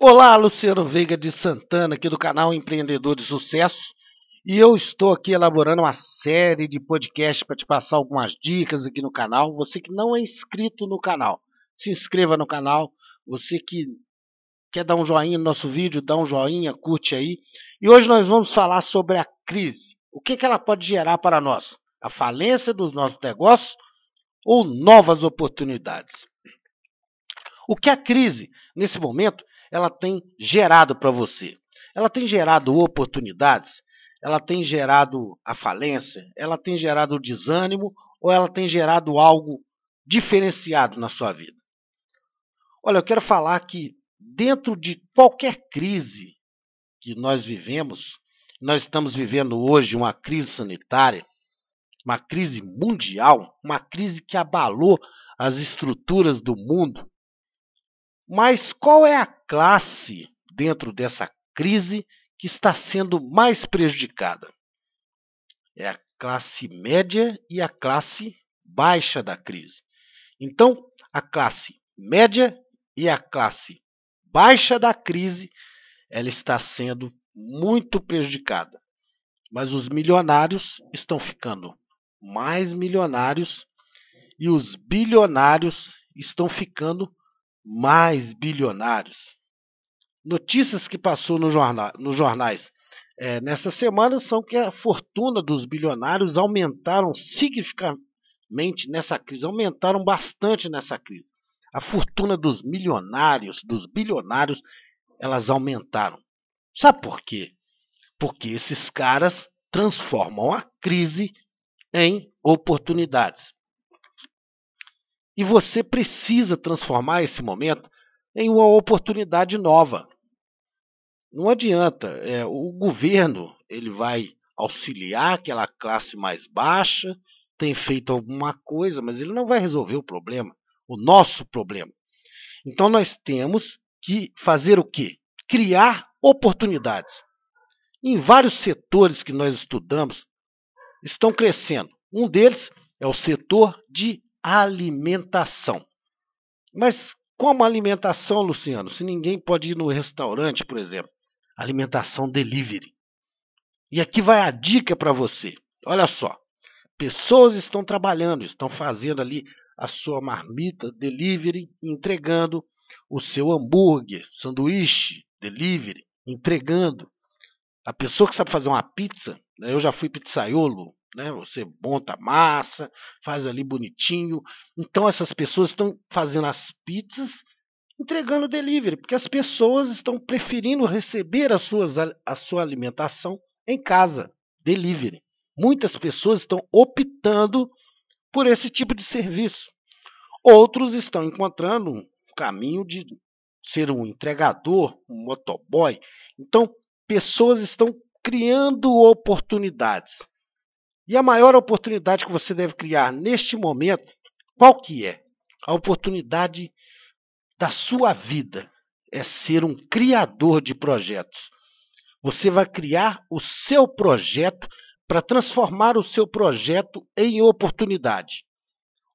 Olá, Luciano Veiga de Santana, aqui do canal Empreendedor de Sucesso. E eu estou aqui elaborando uma série de podcasts para te passar algumas dicas aqui no canal. Você que não é inscrito no canal, se inscreva no canal. Você que quer dar um joinha no nosso vídeo, dá um joinha, curte aí. E hoje nós vamos falar sobre a crise. O que, que ela pode gerar para nós? A falência dos nossos negócios ou novas oportunidades? O que a crise, nesse momento, ela tem gerado para você? Ela tem gerado oportunidades? Ela tem gerado a falência? Ela tem gerado o desânimo? Ou ela tem gerado algo diferenciado na sua vida? Olha, eu quero falar que dentro de qualquer crise que nós vivemos, nós estamos vivendo hoje uma crise sanitária, uma crise mundial, uma crise que abalou as estruturas do mundo, mas qual é a classe dentro dessa crise que está sendo mais prejudicada? É a classe média e a classe baixa da crise. Então, a classe média e a classe baixa da crise, ela está sendo muito prejudicada. Mas os milionários estão ficando mais milionários e os bilionários estão ficando mais bilionários. Notícias que passou no nos jornais é, nessa semana são que a fortuna dos bilionários aumentaram significativamente nessa crise, aumentaram bastante nessa crise. A fortuna dos milionários, dos bilionários, elas aumentaram. Sabe por quê? Porque esses caras transformam a crise em oportunidades. E você precisa transformar esse momento em uma oportunidade nova. Não adianta, é, o governo ele vai auxiliar aquela classe mais baixa, tem feito alguma coisa, mas ele não vai resolver o problema, o nosso problema. Então nós temos que fazer o quê? Criar oportunidades. Em vários setores que nós estudamos estão crescendo. Um deles é o setor de alimentação. Mas como alimentação, Luciano? Se ninguém pode ir no restaurante, por exemplo, alimentação delivery. E aqui vai a dica para você. Olha só, pessoas estão trabalhando, estão fazendo ali a sua marmita delivery, entregando o seu hambúrguer, sanduíche delivery, entregando. A pessoa que sabe fazer uma pizza, né, eu já fui pizzaiolo, né? Você monta a massa, faz ali bonitinho. Então essas pessoas estão fazendo as pizzas, entregando delivery, porque as pessoas estão preferindo receber as suas, a sua alimentação em casa, delivery. Muitas pessoas estão optando por esse tipo de serviço. Outros estão encontrando um caminho de ser um entregador, um motoboy. Então, pessoas estão criando oportunidades. E a maior oportunidade que você deve criar neste momento, qual que é? A oportunidade da sua vida é ser um criador de projetos. Você vai criar o seu projeto para transformar o seu projeto em oportunidade.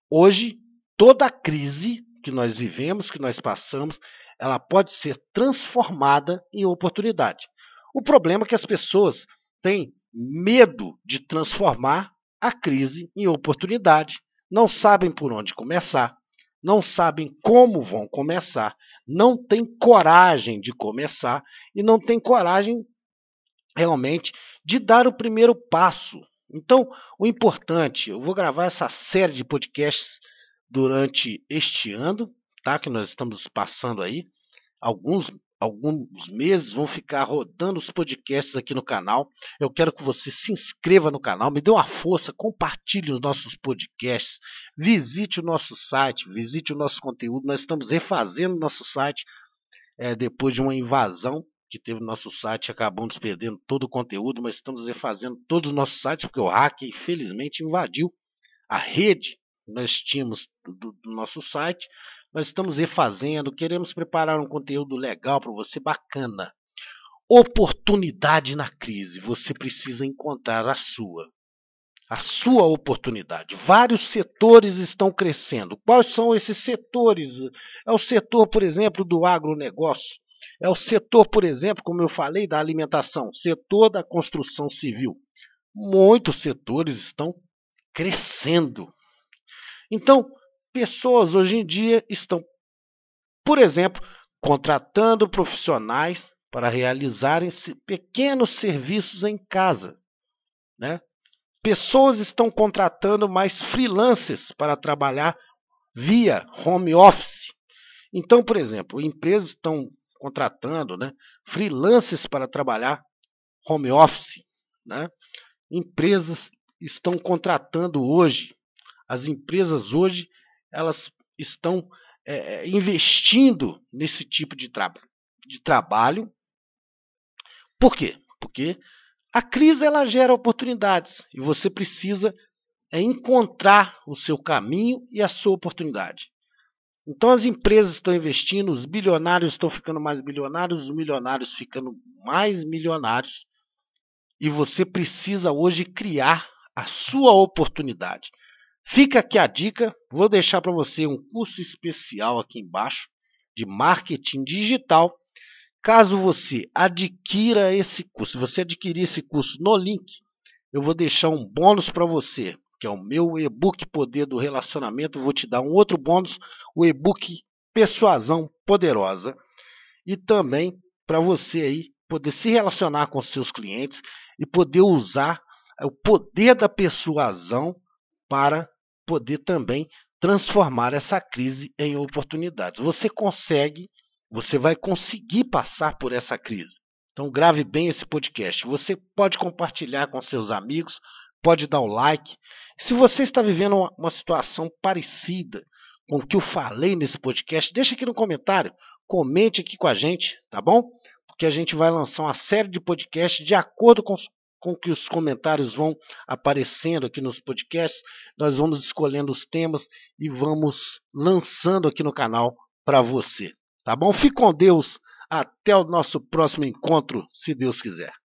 Hoje, toda a crise que nós vivemos, que nós passamos, ela pode ser transformada em oportunidade. O problema é que as pessoas têm medo de transformar a crise em oportunidade, não sabem por onde começar, não sabem como vão começar, não têm coragem de começar e não têm coragem realmente de dar o primeiro passo. Então, o importante, eu vou gravar essa série de podcasts durante este ano, tá? Que nós estamos passando aí, alguns alguns meses vão ficar rodando os podcasts aqui no canal. Eu quero que você se inscreva no canal, me dê uma força, compartilhe os nossos podcasts, visite o nosso site, visite o nosso conteúdo. Nós estamos refazendo o nosso site é, depois de uma invasão que teve no nosso site, acabamos perdendo todo o conteúdo, mas estamos refazendo todos os nossos sites, porque o hacker, infelizmente, invadiu a rede que nós tínhamos do, do nosso site nós estamos refazendo, queremos preparar um conteúdo legal para você, bacana. Oportunidade na crise. Você precisa encontrar a sua. A sua oportunidade. Vários setores estão crescendo. Quais são esses setores? É o setor, por exemplo, do agronegócio. É o setor, por exemplo, como eu falei, da alimentação, setor da construção civil. Muitos setores estão crescendo. Então, pessoas hoje em dia estão, por exemplo, contratando profissionais para realizarem pequenos serviços em casa. Né? Pessoas estão contratando mais freelancers para trabalhar via home office. Então, por exemplo, empresas estão contratando né, freelancers para trabalhar home office. Né? Empresas estão contratando hoje, as empresas hoje, elas estão é, investindo nesse tipo de, tra de trabalho. Por quê? Porque a crise ela gera oportunidades e você precisa é encontrar o seu caminho e a sua oportunidade. Então as empresas estão investindo, os bilionários estão ficando mais bilionários, os milionários ficando mais milionários, e você precisa hoje criar a sua oportunidade. Fica aqui a dica, vou deixar para você um curso especial aqui embaixo de marketing digital Caso você adquira esse curso, se você adquirir esse curso no link, eu vou deixar um bônus para você, que é o meu e-book Poder do Relacionamento. Vou te dar um outro bônus, o e-book Persuasão Poderosa. E também para você aí poder se relacionar com seus clientes e poder usar o poder da persuasão para poder também transformar essa crise em oportunidades. Você consegue você vai conseguir passar por essa crise. Então grave bem esse podcast. Você pode compartilhar com seus amigos, pode dar o like. Se você está vivendo uma, uma situação parecida com o que eu falei nesse podcast, deixa aqui no comentário, comente aqui com a gente, tá bom? Porque a gente vai lançar uma série de podcasts de acordo com, com que os comentários vão aparecendo aqui nos podcasts. Nós vamos escolhendo os temas e vamos lançando aqui no canal para você. Tá bom? Fique com Deus. Até o nosso próximo encontro, se Deus quiser.